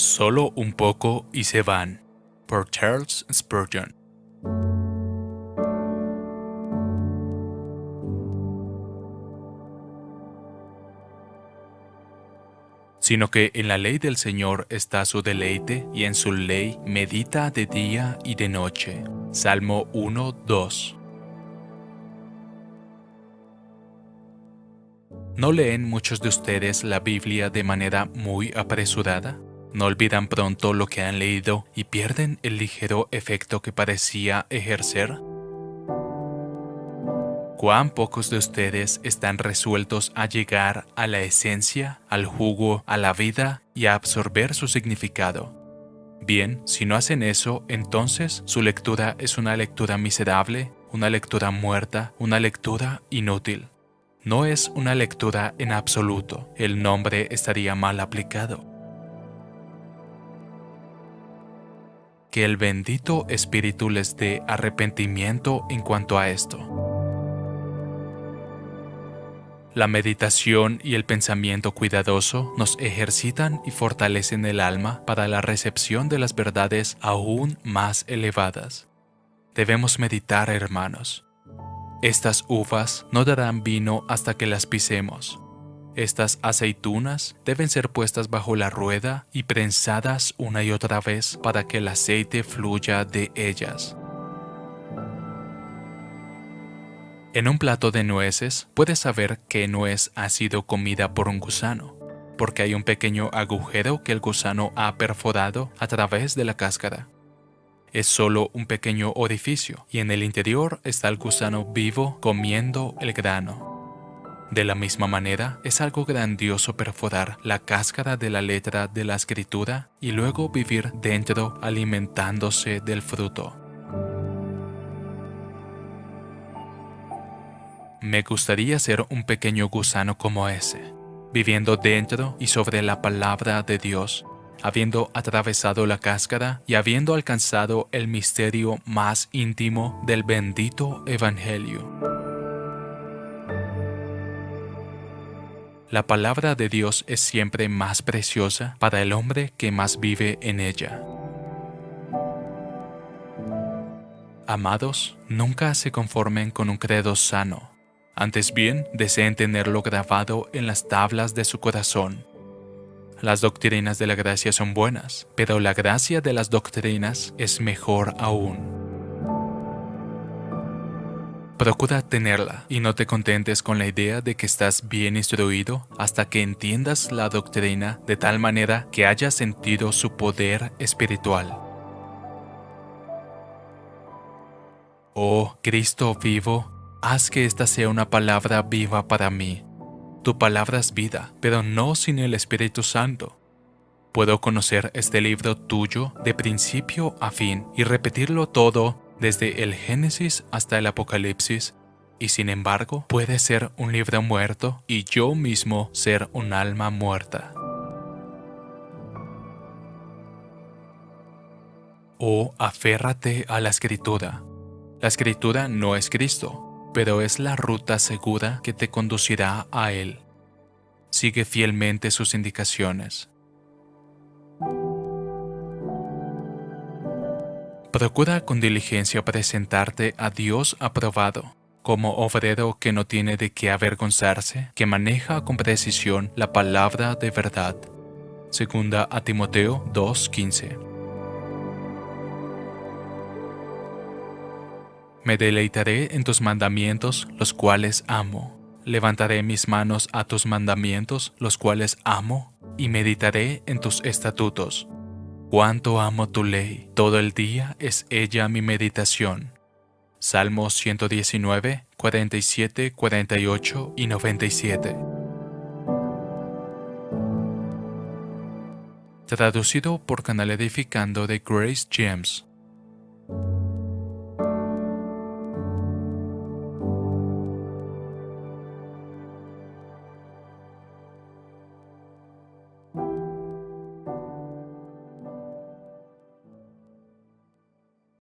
Solo un poco y se van. Por Charles Spurgeon. Sino que en la ley del Señor está su deleite y en su ley medita de día y de noche. Salmo 1, 2. ¿No leen muchos de ustedes la Biblia de manera muy apresurada? ¿No olvidan pronto lo que han leído y pierden el ligero efecto que parecía ejercer? ¿Cuán pocos de ustedes están resueltos a llegar a la esencia, al jugo, a la vida y a absorber su significado? Bien, si no hacen eso, entonces su lectura es una lectura miserable, una lectura muerta, una lectura inútil. No es una lectura en absoluto, el nombre estaría mal aplicado. Que el bendito Espíritu les dé arrepentimiento en cuanto a esto. La meditación y el pensamiento cuidadoso nos ejercitan y fortalecen el alma para la recepción de las verdades aún más elevadas. Debemos meditar, hermanos, estas uvas no darán vino hasta que las pisemos. Estas aceitunas deben ser puestas bajo la rueda y prensadas una y otra vez para que el aceite fluya de ellas. En un plato de nueces puedes saber qué nuez ha sido comida por un gusano, porque hay un pequeño agujero que el gusano ha perforado a través de la cáscara es solo un pequeño orificio y en el interior está el gusano vivo comiendo el grano. De la misma manera, es algo grandioso perforar la cáscara de la letra de la escritura y luego vivir dentro alimentándose del fruto. Me gustaría ser un pequeño gusano como ese, viviendo dentro y sobre la palabra de Dios habiendo atravesado la cáscara y habiendo alcanzado el misterio más íntimo del bendito Evangelio. La palabra de Dios es siempre más preciosa para el hombre que más vive en ella. Amados, nunca se conformen con un credo sano. Antes bien, deseen tenerlo grabado en las tablas de su corazón las doctrinas de la gracia son buenas, pero la gracia de las doctrinas es mejor aún. Procura tenerla y no te contentes con la idea de que estás bien instruido hasta que entiendas la doctrina de tal manera que hayas sentido su poder espiritual. Oh Cristo vivo, haz que esta sea una palabra viva para mí tu palabra es vida, pero no sin el Espíritu Santo. Puedo conocer este libro tuyo de principio a fin y repetirlo todo desde el Génesis hasta el Apocalipsis, y sin embargo puede ser un libro muerto y yo mismo ser un alma muerta. O aférrate a la escritura. La escritura no es Cristo, pero es la ruta segura que te conducirá a Él. Sigue fielmente sus indicaciones. Procura con diligencia presentarte a Dios aprobado, como obrero que no tiene de qué avergonzarse, que maneja con precisión la palabra de verdad. Segunda a Timoteo 2:15. Me deleitaré en tus mandamientos, los cuales amo. Levantaré mis manos a tus mandamientos, los cuales amo, y meditaré en tus estatutos. Cuánto amo tu ley, todo el día es ella mi meditación. Salmos 119, 47, 48 y 97. Traducido por Canal Edificando de Grace James.